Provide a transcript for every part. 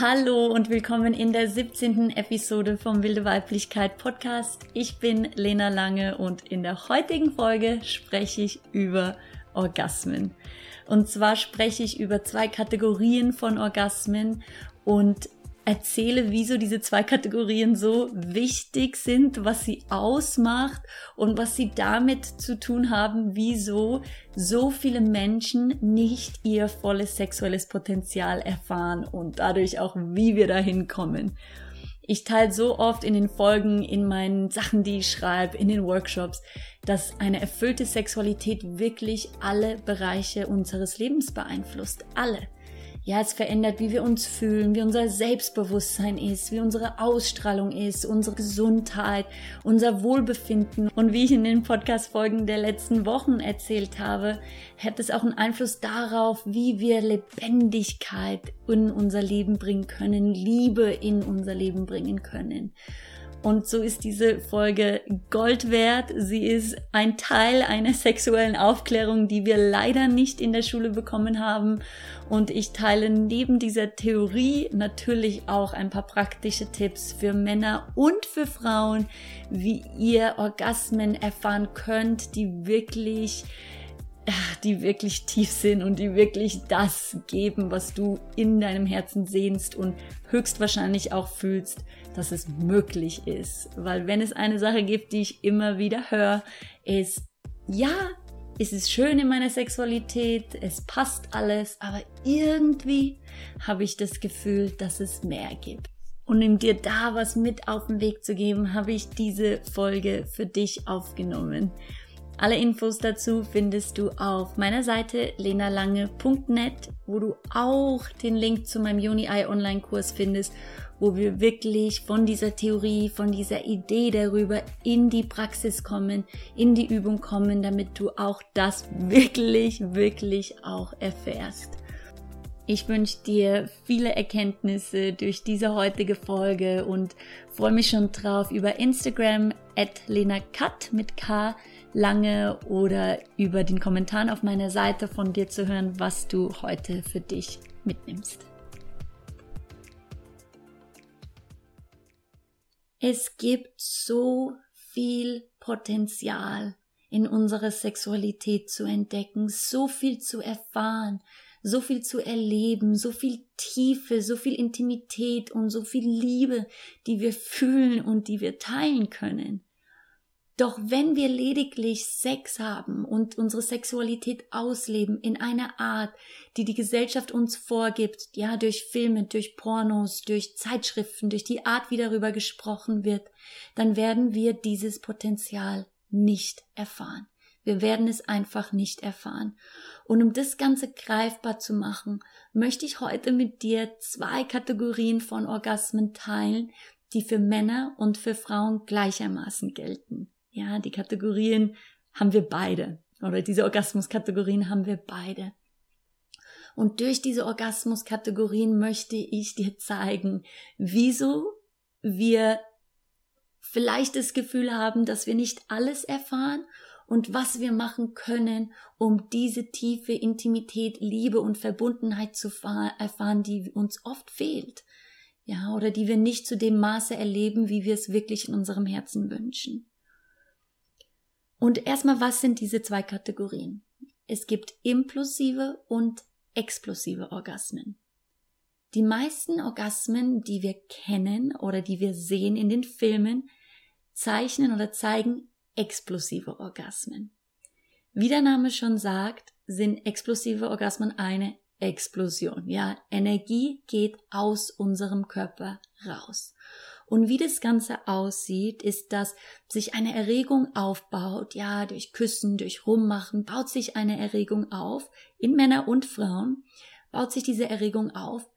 Hallo und willkommen in der 17. Episode vom Wilde Weiblichkeit Podcast. Ich bin Lena Lange und in der heutigen Folge spreche ich über Orgasmen. Und zwar spreche ich über zwei Kategorien von Orgasmen und erzähle, wieso diese zwei Kategorien so wichtig sind, was sie ausmacht und was sie damit zu tun haben, wieso so viele Menschen nicht ihr volles sexuelles Potenzial erfahren und dadurch auch, wie wir dahin kommen. Ich teile so oft in den Folgen, in meinen Sachen, die ich schreibe, in den Workshops, dass eine erfüllte Sexualität wirklich alle Bereiche unseres Lebens beeinflusst. Alle ja, es verändert, wie wir uns fühlen, wie unser Selbstbewusstsein ist, wie unsere Ausstrahlung ist, unsere Gesundheit, unser Wohlbefinden. Und wie ich in den Podcast-Folgen der letzten Wochen erzählt habe, hat es auch einen Einfluss darauf, wie wir Lebendigkeit in unser Leben bringen können, Liebe in unser Leben bringen können. Und so ist diese Folge Gold wert. Sie ist ein Teil einer sexuellen Aufklärung, die wir leider nicht in der Schule bekommen haben. Und ich teile neben dieser Theorie natürlich auch ein paar praktische Tipps für Männer und für Frauen, wie ihr Orgasmen erfahren könnt, die wirklich die wirklich tief sind und die wirklich das geben, was du in deinem Herzen sehnst und höchstwahrscheinlich auch fühlst, dass es möglich ist. Weil wenn es eine Sache gibt, die ich immer wieder höre, ist, ja, es ist schön in meiner Sexualität, es passt alles, aber irgendwie habe ich das Gefühl, dass es mehr gibt. Und um dir da was mit auf den Weg zu geben, habe ich diese Folge für dich aufgenommen. Alle Infos dazu findest du auf meiner Seite lenalange.net, wo du auch den Link zu meinem Juni-Eye Online-Kurs findest, wo wir wirklich von dieser Theorie, von dieser Idee darüber in die Praxis kommen, in die Übung kommen, damit du auch das wirklich, wirklich auch erfährst. Ich wünsche dir viele Erkenntnisse durch diese heutige Folge und freue mich schon drauf über Instagram at lenakat mit K lange oder über den Kommentar auf meiner Seite von dir zu hören, was du heute für dich mitnimmst. Es gibt so viel Potenzial in unserer Sexualität zu entdecken, so viel zu erfahren, so viel zu erleben, so viel Tiefe, so viel Intimität und so viel Liebe, die wir fühlen und die wir teilen können. Doch wenn wir lediglich Sex haben und unsere Sexualität ausleben in einer Art, die die Gesellschaft uns vorgibt, ja, durch Filme, durch Pornos, durch Zeitschriften, durch die Art, wie darüber gesprochen wird, dann werden wir dieses Potenzial nicht erfahren. Wir werden es einfach nicht erfahren. Und um das Ganze greifbar zu machen, möchte ich heute mit dir zwei Kategorien von Orgasmen teilen, die für Männer und für Frauen gleichermaßen gelten. Ja, die Kategorien haben wir beide. Oder diese Orgasmuskategorien haben wir beide. Und durch diese Orgasmuskategorien möchte ich dir zeigen, wieso wir vielleicht das Gefühl haben, dass wir nicht alles erfahren und was wir machen können, um diese tiefe Intimität, Liebe und Verbundenheit zu erfahren, die uns oft fehlt. Ja, oder die wir nicht zu dem Maße erleben, wie wir es wirklich in unserem Herzen wünschen. Und erstmal, was sind diese zwei Kategorien? Es gibt implosive und explosive Orgasmen. Die meisten Orgasmen, die wir kennen oder die wir sehen in den Filmen, zeichnen oder zeigen explosive Orgasmen. Wie der Name schon sagt, sind explosive Orgasmen eine Explosion. Ja, Energie geht aus unserem Körper raus. Und wie das Ganze aussieht, ist, dass sich eine Erregung aufbaut, ja, durch Küssen, durch Rummachen, baut sich eine Erregung auf, in Männer und Frauen, baut sich diese Erregung auf.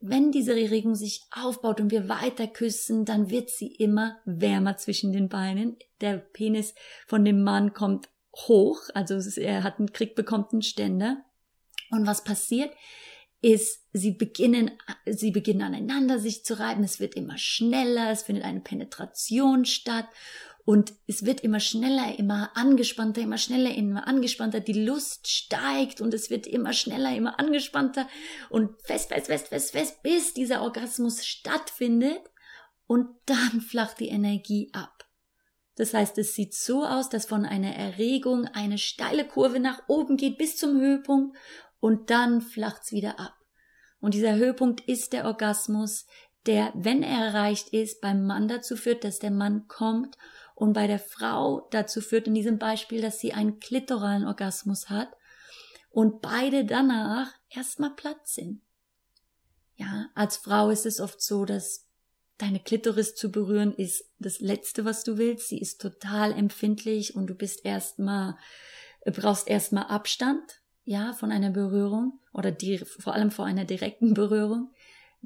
Wenn diese Erregung sich aufbaut und wir weiter küssen, dann wird sie immer wärmer zwischen den Beinen. Der Penis von dem Mann kommt hoch, also er hat einen Krieg, bekommt einen Ständer. Und was passiert? ist, sie beginnen, sie beginnen aneinander sich zu reiben, es wird immer schneller, es findet eine Penetration statt und es wird immer schneller, immer angespannter, immer schneller, immer angespannter. Die Lust steigt und es wird immer schneller, immer angespannter und fest, fest, fest, fest, fest, bis dieser Orgasmus stattfindet und dann flacht die Energie ab. Das heißt, es sieht so aus, dass von einer Erregung eine steile Kurve nach oben geht bis zum Höhepunkt und dann flacht's wieder ab. Und dieser Höhepunkt ist der Orgasmus, der, wenn er erreicht ist, beim Mann dazu führt, dass der Mann kommt und bei der Frau dazu führt in diesem Beispiel, dass sie einen klitoralen Orgasmus hat und beide danach erstmal platt sind. Ja, als Frau ist es oft so, dass deine Klitoris zu berühren ist das letzte, was du willst. Sie ist total empfindlich und du bist erstmal, brauchst erstmal Abstand, ja, von einer Berührung oder die, vor allem vor einer direkten Berührung.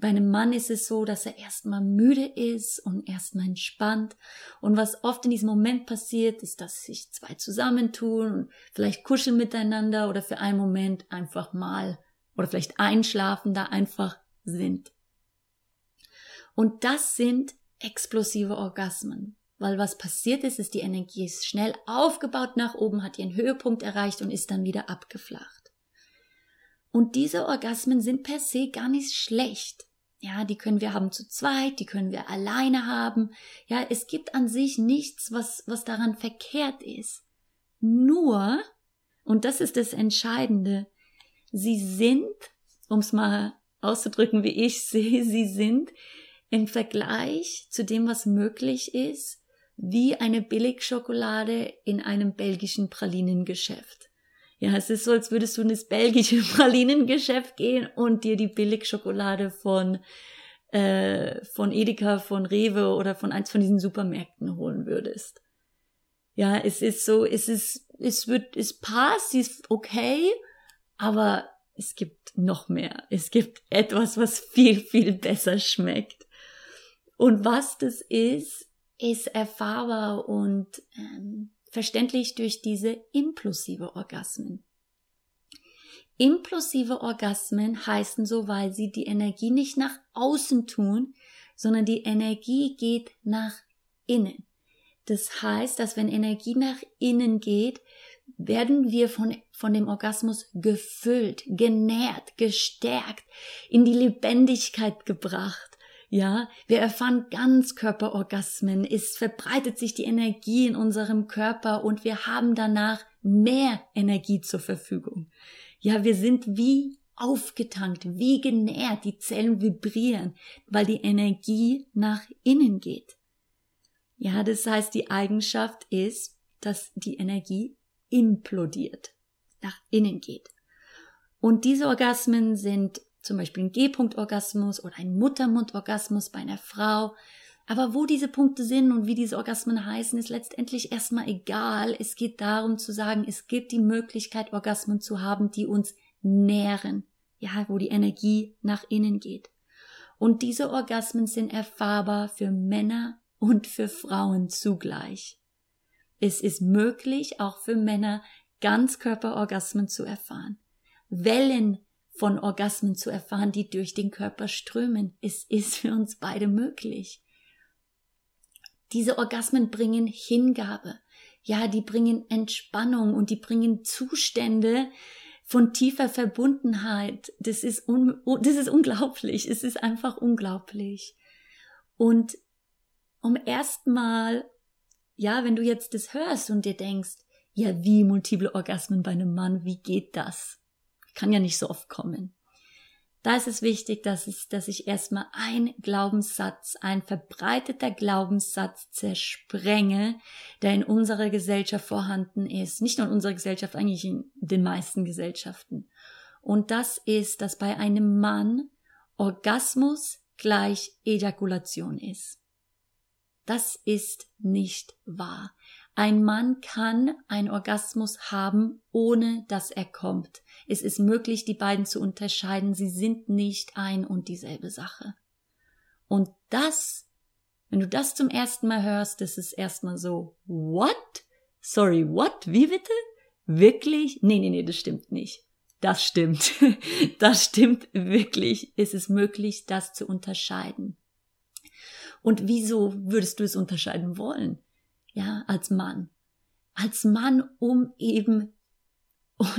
Bei einem Mann ist es so, dass er erstmal müde ist und erstmal entspannt. Und was oft in diesem Moment passiert, ist, dass sich zwei zusammentun und vielleicht kuscheln miteinander oder für einen Moment einfach mal oder vielleicht einschlafen, da einfach sind. Und das sind explosive Orgasmen. Weil was passiert ist, ist, die Energie ist schnell aufgebaut nach oben, hat ihren Höhepunkt erreicht und ist dann wieder abgeflacht. Und diese Orgasmen sind per se gar nicht schlecht. Ja, die können wir haben zu zweit, die können wir alleine haben. Ja, es gibt an sich nichts, was, was daran verkehrt ist. Nur, und das ist das Entscheidende, sie sind, um es mal auszudrücken, wie ich sehe, sie sind im Vergleich zu dem, was möglich ist, wie eine Billigschokolade in einem belgischen Pralinengeschäft. Ja, es ist so, als würdest du in das belgische Pralinengeschäft gehen und dir die Billigschokolade von, äh, von Edeka, von Rewe oder von eins von diesen Supermärkten holen würdest. Ja, es ist so, es ist, es wird, es passt, sie ist okay, aber es gibt noch mehr. Es gibt etwas, was viel, viel besser schmeckt. Und was das ist, ist erfahrbar und ähm, verständlich durch diese implosive Orgasmen. Implosive Orgasmen heißen so, weil sie die Energie nicht nach außen tun, sondern die Energie geht nach innen. Das heißt, dass wenn Energie nach innen geht, werden wir von, von dem Orgasmus gefüllt, genährt, gestärkt, in die Lebendigkeit gebracht. Ja, wir erfahren Ganzkörperorgasmen, es verbreitet sich die Energie in unserem Körper und wir haben danach mehr Energie zur Verfügung. Ja, wir sind wie aufgetankt, wie genährt, die Zellen vibrieren, weil die Energie nach innen geht. Ja, das heißt, die Eigenschaft ist, dass die Energie implodiert, nach innen geht. Und diese Orgasmen sind zum Beispiel ein G-Punkt-Orgasmus oder ein Muttermund-Orgasmus bei einer Frau. Aber wo diese Punkte sind und wie diese Orgasmen heißen, ist letztendlich erstmal egal. Es geht darum zu sagen, es gibt die Möglichkeit, Orgasmen zu haben, die uns nähren. Ja, wo die Energie nach innen geht. Und diese Orgasmen sind erfahrbar für Männer und für Frauen zugleich. Es ist möglich, auch für Männer Ganzkörperorgasmen zu erfahren. Wellen von Orgasmen zu erfahren, die durch den Körper strömen. Es ist für uns beide möglich. Diese Orgasmen bringen Hingabe. Ja, die bringen Entspannung und die bringen Zustände von tiefer Verbundenheit. Das ist, un das ist unglaublich. Es ist einfach unglaublich. Und um erstmal, ja, wenn du jetzt das hörst und dir denkst, ja, wie multiple Orgasmen bei einem Mann, wie geht das? Kann ja nicht so oft kommen. Da ist es wichtig, dass, es, dass ich erstmal ein Glaubenssatz, ein verbreiteter Glaubenssatz zersprenge, der in unserer Gesellschaft vorhanden ist. Nicht nur in unserer Gesellschaft, eigentlich in den meisten Gesellschaften. Und das ist, dass bei einem Mann Orgasmus gleich Ejakulation ist. Das ist nicht wahr. Ein Mann kann einen Orgasmus haben, ohne dass er kommt. Es ist möglich, die beiden zu unterscheiden. Sie sind nicht ein und dieselbe Sache. Und das, wenn du das zum ersten Mal hörst, das ist erstmal so, what? Sorry, what? Wie bitte? Wirklich? Nee, nee, nee, das stimmt nicht. Das stimmt. Das stimmt wirklich. Es ist möglich, das zu unterscheiden. Und wieso würdest du es unterscheiden wollen? Ja, als Mann. Als Mann, um eben,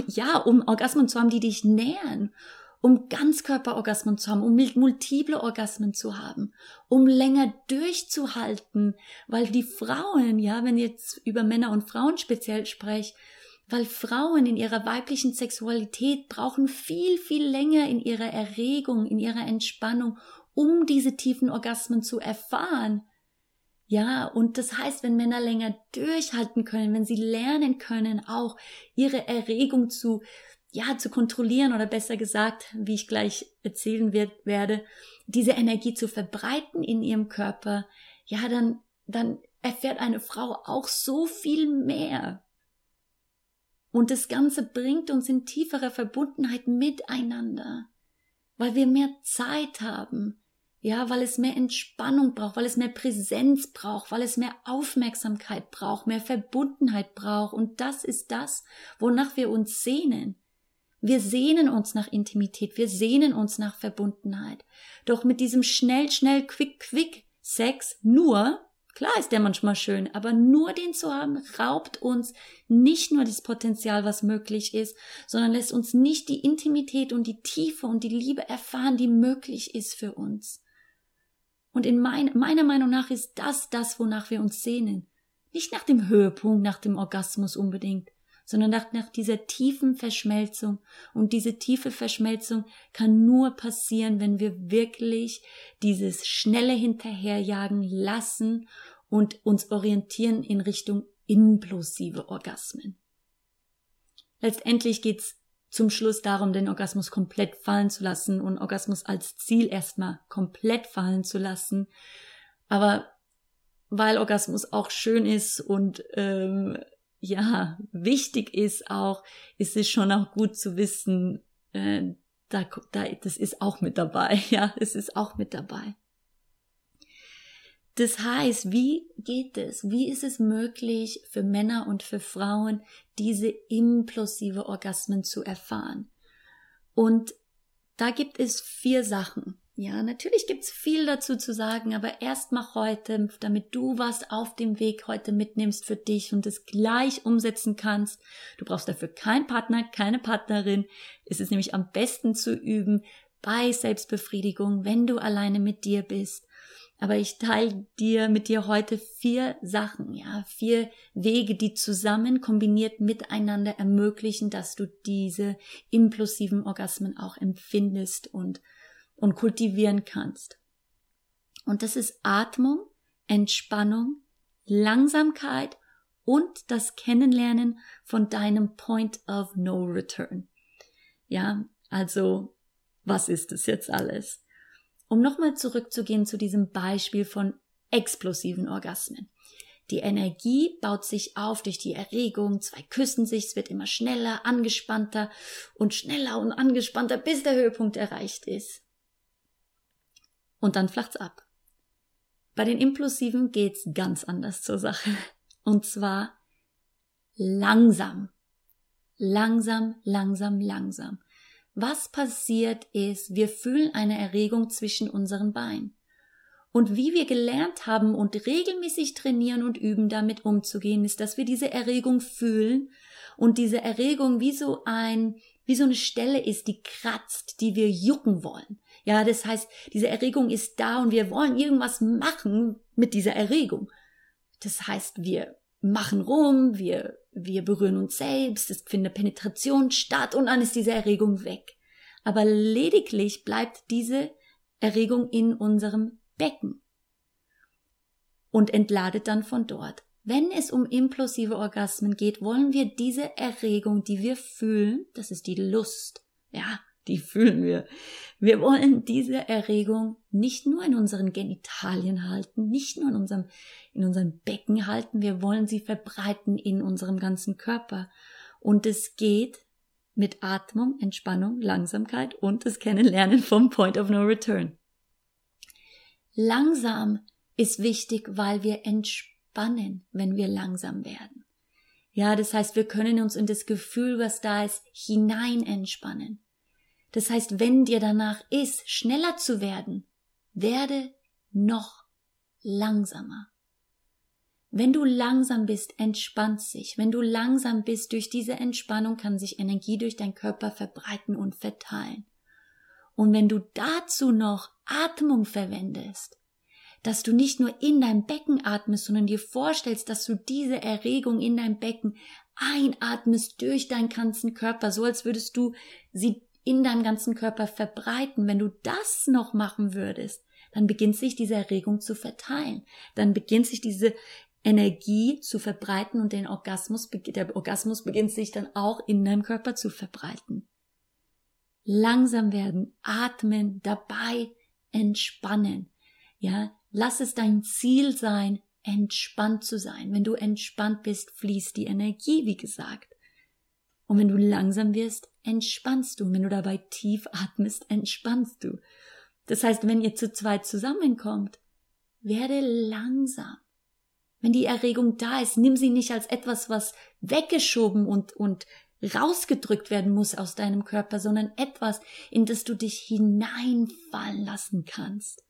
ja, um Orgasmen zu haben, die dich nähern, um Ganzkörperorgasmen zu haben, um multiple Orgasmen zu haben, um länger durchzuhalten, weil die Frauen, ja, wenn jetzt über Männer und Frauen speziell spreche, weil Frauen in ihrer weiblichen Sexualität brauchen viel, viel länger in ihrer Erregung, in ihrer Entspannung, um diese tiefen Orgasmen zu erfahren. Ja, und das heißt, wenn Männer länger durchhalten können, wenn sie lernen können, auch ihre Erregung zu ja, zu kontrollieren oder besser gesagt, wie ich gleich erzählen wird, werde, diese Energie zu verbreiten in ihrem Körper, ja, dann, dann erfährt eine Frau auch so viel mehr. Und das Ganze bringt uns in tiefere Verbundenheit miteinander, weil wir mehr Zeit haben, ja, weil es mehr Entspannung braucht, weil es mehr Präsenz braucht, weil es mehr Aufmerksamkeit braucht, mehr Verbundenheit braucht. Und das ist das, wonach wir uns sehnen. Wir sehnen uns nach Intimität, wir sehnen uns nach Verbundenheit. Doch mit diesem schnell, schnell, quick, quick Sex nur, klar ist der manchmal schön, aber nur den zu haben, raubt uns nicht nur das Potenzial, was möglich ist, sondern lässt uns nicht die Intimität und die Tiefe und die Liebe erfahren, die möglich ist für uns. Und in mein, meiner Meinung nach ist das das, wonach wir uns sehnen. Nicht nach dem Höhepunkt, nach dem Orgasmus unbedingt, sondern nach, nach dieser tiefen Verschmelzung. Und diese tiefe Verschmelzung kann nur passieren, wenn wir wirklich dieses schnelle Hinterherjagen lassen und uns orientieren in Richtung implosive Orgasmen. Letztendlich geht's zum Schluss darum, den Orgasmus komplett fallen zu lassen und Orgasmus als Ziel erstmal komplett fallen zu lassen. Aber weil Orgasmus auch schön ist und ähm, ja wichtig ist auch, ist es schon auch gut zu wissen, äh, da, da, das ist auch mit dabei, ja, es ist auch mit dabei. Das heißt, wie geht es? Wie ist es möglich für Männer und für Frauen, diese implosive Orgasmen zu erfahren? Und da gibt es vier Sachen. Ja, natürlich gibt's viel dazu zu sagen, aber erst mach heute, damit du was auf dem Weg heute mitnimmst für dich und es gleich umsetzen kannst. Du brauchst dafür keinen Partner, keine Partnerin. Es ist nämlich am besten zu üben bei Selbstbefriedigung, wenn du alleine mit dir bist. Aber ich teile dir mit dir heute vier Sachen, ja, vier Wege, die zusammen kombiniert miteinander ermöglichen, dass du diese implosiven Orgasmen auch empfindest und und kultivieren kannst. Und das ist Atmung, Entspannung, Langsamkeit und das Kennenlernen von deinem Point of No Return. Ja, also was ist es jetzt alles? Um nochmal zurückzugehen zu diesem Beispiel von explosiven Orgasmen. Die Energie baut sich auf durch die Erregung, zwei küssen sich, es wird immer schneller, angespannter und schneller und angespannter, bis der Höhepunkt erreicht ist und dann flacht's ab. Bei den Implosiven geht's ganz anders zur Sache. Und zwar langsam. Langsam, langsam, langsam. Was passiert ist, wir fühlen eine Erregung zwischen unseren Beinen. Und wie wir gelernt haben und regelmäßig trainieren und üben, damit umzugehen, ist, dass wir diese Erregung fühlen und diese Erregung wie so ein, wie so eine Stelle ist, die kratzt, die wir jucken wollen. Ja, das heißt, diese Erregung ist da und wir wollen irgendwas machen mit dieser Erregung. Das heißt, wir machen rum, wir, wir berühren uns selbst, es findet Penetration statt und dann ist diese Erregung weg. Aber lediglich bleibt diese Erregung in unserem Becken und entladet dann von dort. Wenn es um implosive Orgasmen geht, wollen wir diese Erregung, die wir fühlen, das ist die Lust, ja, die fühlen wir. Wir wollen diese Erregung nicht nur in unseren Genitalien halten, nicht nur in unserem, in unserem Becken halten, wir wollen sie verbreiten in unserem ganzen Körper. Und es geht mit Atmung, Entspannung, Langsamkeit und das Kennenlernen vom Point of No Return. Langsam ist wichtig, weil wir entspannen, wenn wir langsam werden. Ja, das heißt, wir können uns in das Gefühl, was da ist, hinein entspannen. Das heißt, wenn dir danach ist, schneller zu werden, werde noch langsamer. Wenn du langsam bist, entspannt sich. Wenn du langsam bist, durch diese Entspannung kann sich Energie durch deinen Körper verbreiten und verteilen. Und wenn du dazu noch Atmung verwendest, dass du nicht nur in dein Becken atmest, sondern dir vorstellst, dass du diese Erregung in dein Becken einatmest durch deinen ganzen Körper, so als würdest du sie in deinem ganzen Körper verbreiten. Wenn du das noch machen würdest, dann beginnt sich diese Erregung zu verteilen. Dann beginnt sich diese Energie zu verbreiten und den Orgasmus, der Orgasmus beginnt sich dann auch in deinem Körper zu verbreiten. Langsam werden, atmen, dabei entspannen. Ja, lass es dein Ziel sein, entspannt zu sein. Wenn du entspannt bist, fließt die Energie, wie gesagt. Und wenn du langsam wirst, entspannst du. Und wenn du dabei tief atmest, entspannst du. Das heißt, wenn ihr zu zweit zusammenkommt, werde langsam. Wenn die Erregung da ist, nimm sie nicht als etwas, was weggeschoben und, und rausgedrückt werden muss aus deinem Körper, sondern etwas, in das du dich hineinfallen lassen kannst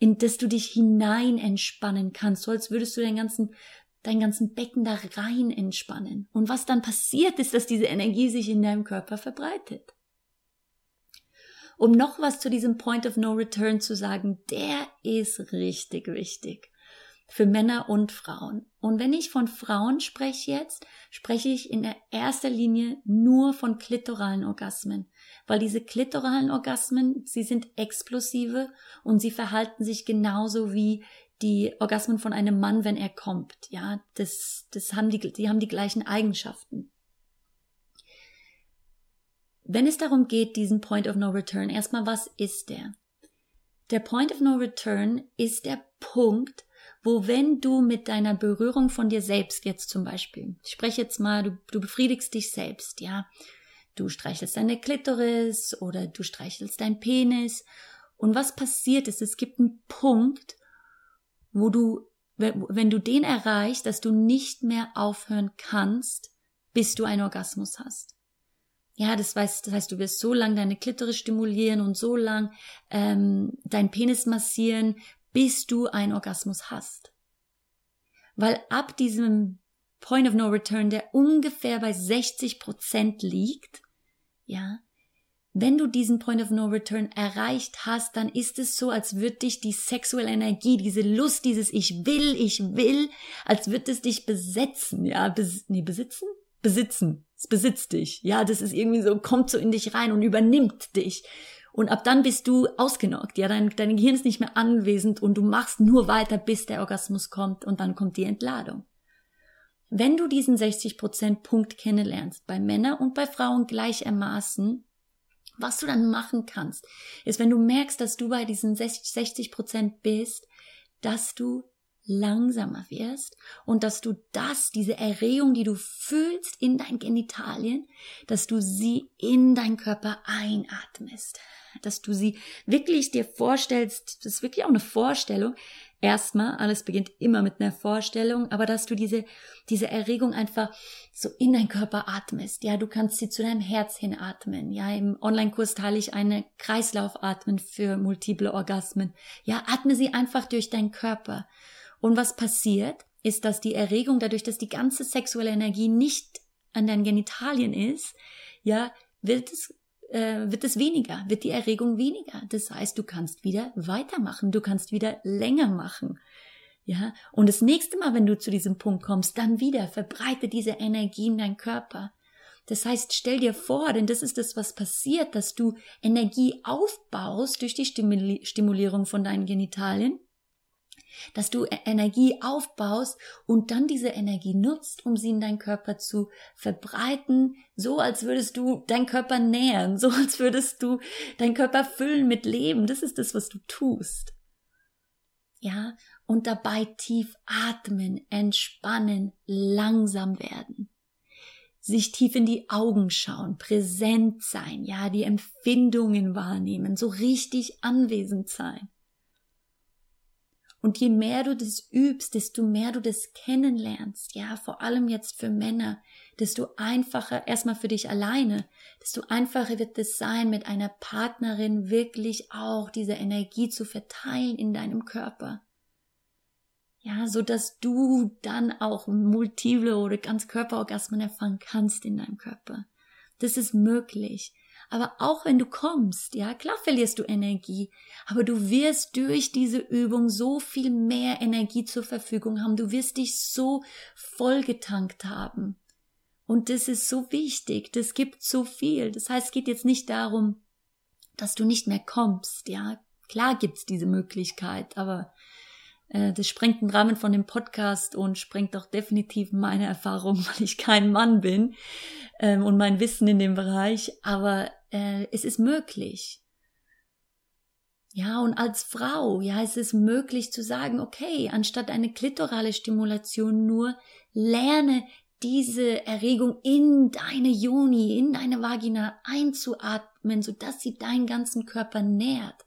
in das du dich hinein entspannen kannst, so als würdest du deinen ganzen, deinen ganzen Becken da rein entspannen. Und was dann passiert ist, dass diese Energie sich in deinem Körper verbreitet. Um noch was zu diesem Point of No Return zu sagen, der ist richtig wichtig für Männer und Frauen. Und wenn ich von Frauen spreche jetzt, spreche ich in erster Linie nur von klitoralen Orgasmen, weil diese klitoralen Orgasmen, sie sind explosive und sie verhalten sich genauso wie die Orgasmen von einem Mann, wenn er kommt. Ja, das, das haben die, die haben die gleichen Eigenschaften. Wenn es darum geht, diesen Point of No Return, erstmal, was ist der? Der Point of No Return ist der Punkt, wo wenn du mit deiner Berührung von dir selbst jetzt zum Beispiel, ich spreche jetzt mal, du, du befriedigst dich selbst, ja, du streichelst deine Klitoris oder du streichelst dein Penis und was passiert ist, es gibt einen Punkt, wo du, wenn du den erreichst, dass du nicht mehr aufhören kannst, bis du einen Orgasmus hast. Ja, das heißt, das heißt, du wirst so lang deine Klitoris stimulieren und so lang ähm, dein Penis massieren, bis du einen Orgasmus hast. Weil ab diesem Point of No Return, der ungefähr bei 60 Prozent liegt, ja, wenn du diesen Point of No Return erreicht hast, dann ist es so, als würde dich die sexuelle Energie, diese Lust, dieses Ich will, ich will, als würde es dich besetzen, ja, bes nee, besitzen? Besitzen. Es besitzt dich. Ja, das ist irgendwie so, kommt so in dich rein und übernimmt dich. Und ab dann bist du ausgenockt. Ja, dein, dein Gehirn ist nicht mehr anwesend und du machst nur weiter, bis der Orgasmus kommt und dann kommt die Entladung. Wenn du diesen 60% Punkt kennenlernst, bei Männern und bei Frauen gleichermaßen, was du dann machen kannst, ist, wenn du merkst, dass du bei diesen 60% bist, dass du langsamer wirst und dass du das, diese Erregung, die du fühlst in deinen Genitalien, dass du sie in deinen Körper einatmest dass du sie wirklich dir vorstellst, das ist wirklich auch eine Vorstellung. Erstmal, alles beginnt immer mit einer Vorstellung, aber dass du diese, diese Erregung einfach so in deinen Körper atmest. Ja, du kannst sie zu deinem Herz hinatmen. Ja, im Online-Kurs teile ich eine Kreislaufatmen für multiple Orgasmen. Ja, atme sie einfach durch deinen Körper. Und was passiert, ist, dass die Erregung dadurch, dass die ganze sexuelle Energie nicht an deinen Genitalien ist, ja, wird es äh, wird es weniger, wird die Erregung weniger. Das heißt, du kannst wieder weitermachen, du kannst wieder länger machen. Ja, und das nächste Mal, wenn du zu diesem Punkt kommst, dann wieder verbreite diese Energie in deinen Körper. Das heißt, stell dir vor, denn das ist das, was passiert, dass du Energie aufbaust durch die Stimulierung von deinen Genitalien dass du e- Energie aufbaust und dann diese Energie nutzt, um sie in deinen Körper zu verbreiten, so als würdest du deinen Körper nähern, so als würdest du deinen Körper füllen mit Leben. Das ist das, was du tust. Ja, und dabei tief atmen, entspannen, langsam werden sich tief in die Augen schauen, präsent sein, ja, die Empfindungen wahrnehmen, so richtig anwesend sein. Und je mehr du das übst, desto mehr du das kennenlernst, ja, vor allem jetzt für Männer, desto einfacher, erstmal für dich alleine, desto einfacher wird es sein, mit einer Partnerin wirklich auch diese Energie zu verteilen in deinem Körper. Ja, so dass du dann auch multiple oder ganz Körperorgasmen erfahren kannst in deinem Körper. Das ist möglich. Aber auch wenn du kommst, ja, klar verlierst du Energie, aber du wirst durch diese Übung so viel mehr Energie zur Verfügung haben. Du wirst dich so vollgetankt haben. Und das ist so wichtig. Das gibt so viel. Das heißt, es geht jetzt nicht darum, dass du nicht mehr kommst, ja. Klar gibt's diese Möglichkeit, aber äh, das sprengt den Rahmen von dem Podcast und sprengt auch definitiv meine Erfahrung, weil ich kein Mann bin ähm, und mein Wissen in dem Bereich. Aber äh, es ist möglich. Ja, und als Frau, ja, es ist möglich zu sagen, okay, anstatt eine klitorale Stimulation nur lerne diese Erregung in deine Joni, in deine Vagina einzuatmen, sodass sie deinen ganzen Körper nährt.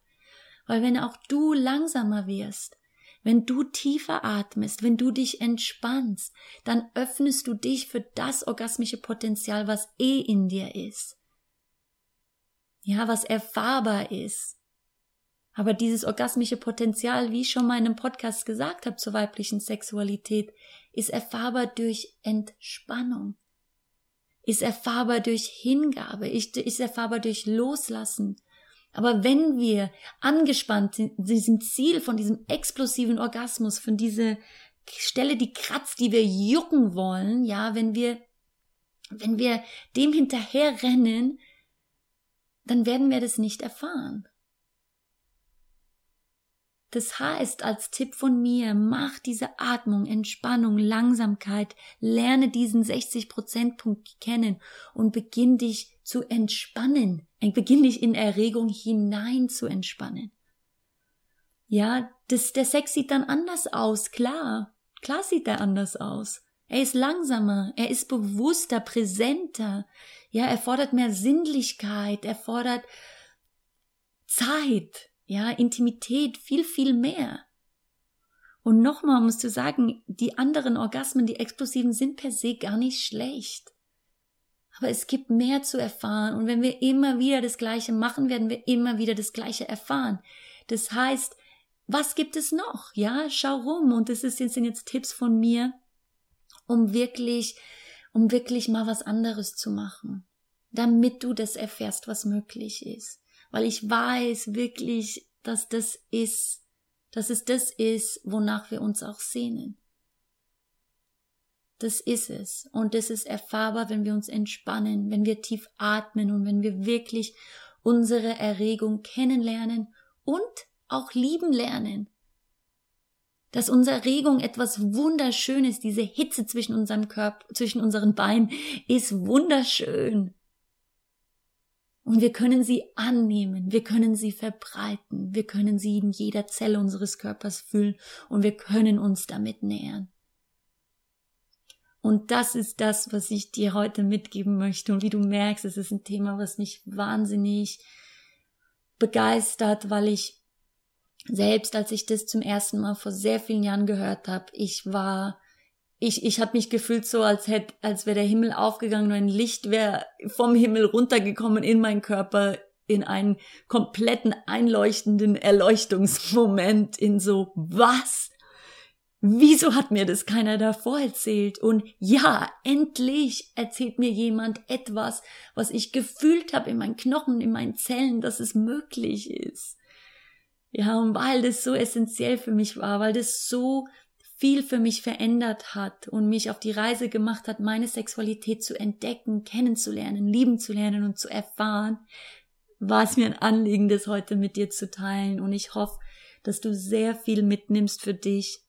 Weil wenn auch du langsamer wirst, wenn du tiefer atmest, wenn du dich entspannst, dann öffnest du dich für das orgasmische Potenzial, was eh in dir ist. Ja, was erfahrbar ist. Aber dieses orgasmische Potenzial, wie ich schon mal in einem Podcast gesagt habe zur weiblichen Sexualität, ist erfahrbar durch Entspannung, ist erfahrbar durch Hingabe, ist, erfahrbar durch Loslassen, aber wenn wir angespannt sind, diesem Ziel von diesem explosiven Orgasmus, von dieser Stelle, die kratzt, die wir jucken wollen, ja, wenn wir, wenn wir dem hinterher rennen, dann werden wir das nicht erfahren. Das heißt, als Tipp von mir, mach diese Atmung, Entspannung, Langsamkeit, lerne diesen 60 Prozentpunkt kennen und beginn dich zu entspannen. Beginn dich in Erregung hinein zu entspannen. Ja, das, der Sex sieht dann anders aus, klar. Klar sieht er anders aus. Er ist langsamer, er ist bewusster, präsenter. Ja, er fordert mehr Sinnlichkeit, er fordert Zeit ja, Intimität, viel, viel mehr. Und nochmal musst du sagen, die anderen Orgasmen, die explosiven, sind per se gar nicht schlecht. Aber es gibt mehr zu erfahren. Und wenn wir immer wieder das Gleiche machen, werden wir immer wieder das Gleiche erfahren. Das heißt, was gibt es noch? Ja, schau rum. Und das sind jetzt Tipps von mir, um wirklich, um wirklich mal was anderes zu machen. Damit du das erfährst, was möglich ist weil ich weiß wirklich, dass das ist, dass es das ist, wonach wir uns auch sehnen. Das ist es. Und das ist erfahrbar, wenn wir uns entspannen, wenn wir tief atmen und wenn wir wirklich unsere Erregung kennenlernen und auch lieben lernen. Dass unsere Erregung etwas Wunderschönes, diese Hitze zwischen unserem Körper, zwischen unseren Beinen, ist wunderschön. Und wir können sie annehmen, wir können sie verbreiten, wir können sie in jeder Zelle unseres Körpers fühlen und wir können uns damit nähern. Und das ist das, was ich dir heute mitgeben möchte. Und wie du merkst, es ist ein Thema, was mich wahnsinnig begeistert, weil ich selbst, als ich das zum ersten Mal vor sehr vielen Jahren gehört habe, ich war ich, ich habe mich gefühlt so, als hätte, als wäre der Himmel aufgegangen und ein Licht wäre vom Himmel runtergekommen in meinen Körper in einen kompletten einleuchtenden Erleuchtungsmoment in so was? Wieso hat mir das keiner davor erzählt? Und ja, endlich erzählt mir jemand etwas, was ich gefühlt habe in meinen Knochen, in meinen Zellen, dass es möglich ist. Ja, und weil das so essentiell für mich war, weil das so viel für mich verändert hat und mich auf die Reise gemacht hat, meine Sexualität zu entdecken, kennenzulernen, lieben zu lernen und zu erfahren, war es mir ein Anliegen, das heute mit dir zu teilen. Und ich hoffe, dass du sehr viel mitnimmst für dich.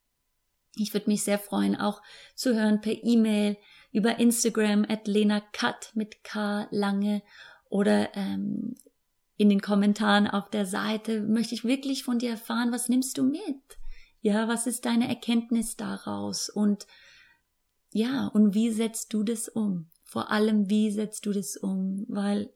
Ich würde mich sehr freuen, auch zu hören per E-Mail, über Instagram at Lena Cut mit K lange oder ähm, in den Kommentaren auf der Seite möchte ich wirklich von dir erfahren, was nimmst du mit? Ja, was ist deine Erkenntnis daraus? Und ja, und wie setzt du das um? Vor allem, wie setzt du das um? Weil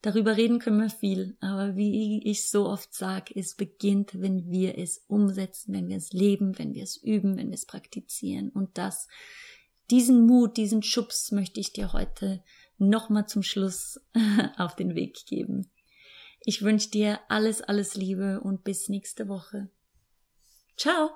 darüber reden können wir viel, aber wie ich so oft sage, es beginnt, wenn wir es umsetzen, wenn wir es leben, wenn wir es üben, wenn wir es praktizieren. Und das, diesen Mut, diesen Schubs möchte ich dir heute nochmal zum Schluss auf den Weg geben. Ich wünsche dir alles, alles Liebe und bis nächste Woche. Ciao!